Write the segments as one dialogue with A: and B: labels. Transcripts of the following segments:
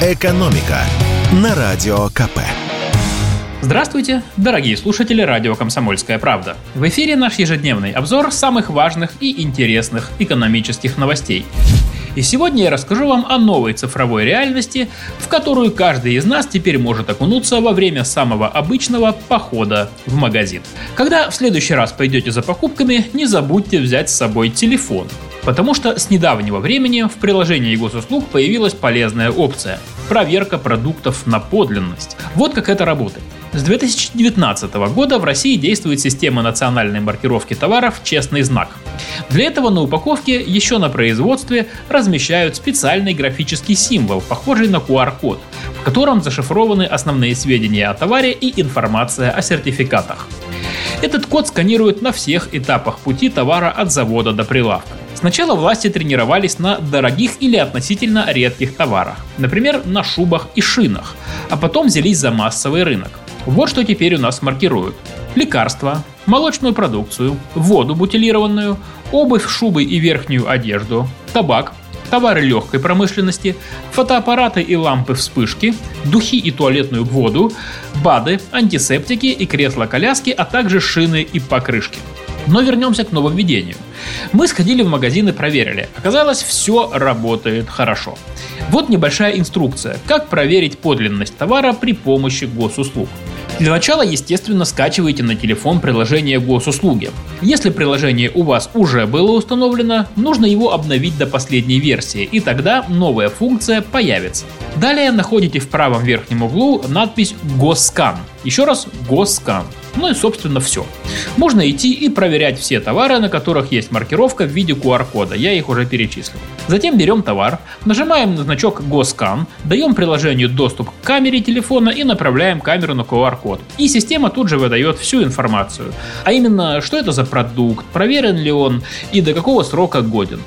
A: «Экономика» на Радио КП.
B: Здравствуйте, дорогие слушатели радио «Комсомольская правда». В эфире наш ежедневный обзор самых важных и интересных экономических новостей. И сегодня я расскажу вам о новой цифровой реальности, в которую каждый из нас теперь может окунуться во время самого обычного похода в магазин. Когда в следующий раз пойдете за покупками, не забудьте взять с собой телефон. Потому что с недавнего времени в приложении госуслуг появилась полезная опция – проверка продуктов на подлинность. Вот как это работает. С 2019 года в России действует система национальной маркировки товаров «Честный знак». Для этого на упаковке еще на производстве размещают специальный графический символ, похожий на QR-код, в котором зашифрованы основные сведения о товаре и информация о сертификатах. Этот код сканируют на всех этапах пути товара от завода до прилавка. Сначала власти тренировались на дорогих или относительно редких товарах, например, на шубах и шинах, а потом взялись за массовый рынок. Вот что теперь у нас маркируют. Лекарства, молочную продукцию, воду бутилированную, обувь, шубы и верхнюю одежду, табак, товары легкой промышленности, фотоаппараты и лампы вспышки, духи и туалетную воду, БАДы, антисептики и кресла-коляски, а также шины и покрышки. Но вернемся к нововведению. Мы сходили в магазин и проверили. Оказалось, все работает хорошо. Вот небольшая инструкция, как проверить подлинность товара при помощи госуслуг. Для начала, естественно, скачивайте на телефон приложение госуслуги. Если приложение у вас уже было установлено, нужно его обновить до последней версии, и тогда новая функция появится. Далее находите в правом верхнем углу надпись «Госкан». Еще раз «Госкан». Ну и, собственно, все. Можно идти и проверять все товары, на которых есть маркировка в виде QR-кода. Я их уже перечислил. Затем берем товар, нажимаем на значок «Госкан», даем приложению доступ к камере телефона и направляем камеру на QR-код. И система тут же выдает всю информацию. А именно, что это за продукт, проверен ли он и до какого срока годен.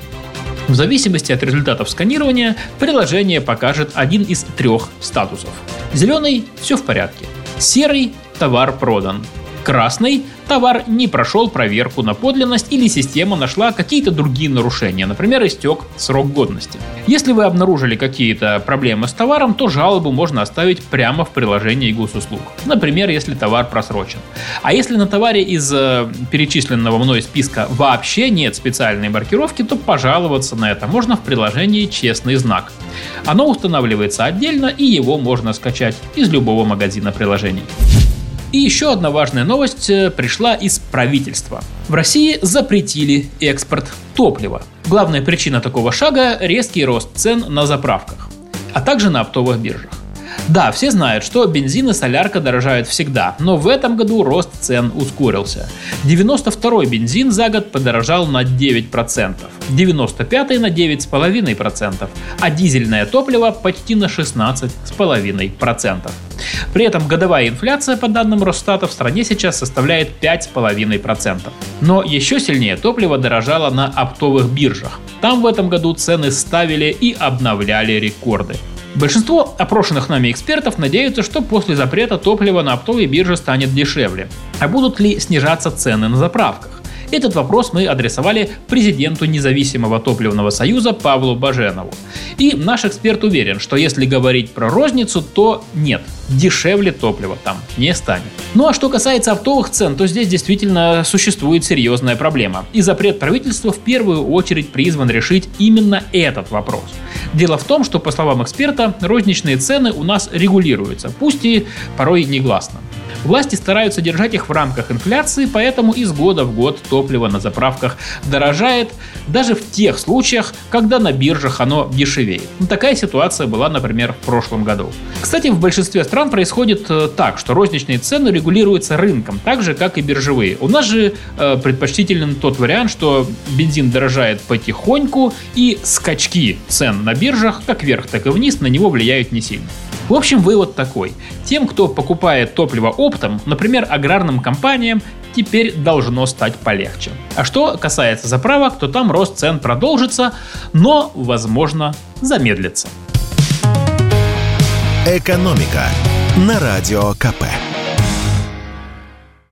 B: В зависимости от результатов сканирования, приложение покажет один из трех статусов. Зеленый – все в порядке. Серый – товар продан. Красный – товар не прошел проверку на подлинность или система нашла какие-то другие нарушения, например, истек срок годности. Если вы обнаружили какие-то проблемы с товаром, то жалобу можно оставить прямо в приложении госуслуг. Например, если товар просрочен. А если на товаре из э, перечисленного мной списка вообще нет специальной маркировки, то пожаловаться на это можно в приложении «Честный знак». Оно устанавливается отдельно и его можно скачать из любого магазина приложений. И еще одна важная новость э, пришла из правительства. В России запретили экспорт топлива. Главная причина такого шага – резкий рост цен на заправках, а также на оптовых биржах. Да, все знают, что бензин и солярка дорожают всегда, но в этом году рост цен ускорился. 92-й бензин за год подорожал на 9%, 95-й на 9,5%, а дизельное топливо почти на 16,5%. При этом годовая инфляция, по данным Росстата, в стране сейчас составляет 5,5%. Но еще сильнее топливо дорожало на оптовых биржах. Там в этом году цены ставили и обновляли рекорды. Большинство опрошенных нами экспертов надеются, что после запрета топливо на оптовой бирже станет дешевле. А будут ли снижаться цены на заправках? Этот вопрос мы адресовали президенту независимого топливного союза Павлу Баженову. И наш эксперт уверен, что если говорить про розницу, то нет, дешевле топлива там не станет. Ну а что касается оптовых цен, то здесь действительно существует серьезная проблема. И запрет правительства в первую очередь призван решить именно этот вопрос. Дело в том, что, по словам эксперта, розничные цены у нас регулируются, пусть и порой негласно. Власти стараются держать их в рамках инфляции, поэтому из года в год топливо на заправках дорожает даже в тех случаях, когда на биржах оно дешевеет. Ну, такая ситуация была, например, в прошлом году. Кстати, в большинстве стран происходит э, так, что розничные цены регулируются рынком, так же, как и биржевые. У нас же э, предпочтителен тот вариант, что бензин дорожает потихоньку, и скачки цен на биржах, как вверх, так и вниз, на него влияют не сильно. В общем, вывод такой. Тем, кто покупает топливо оптом, например, аграрным компаниям, теперь должно стать полегче. А что касается заправок, то там рост цен продолжится, но, возможно, замедлится.
A: Экономика на радио КП.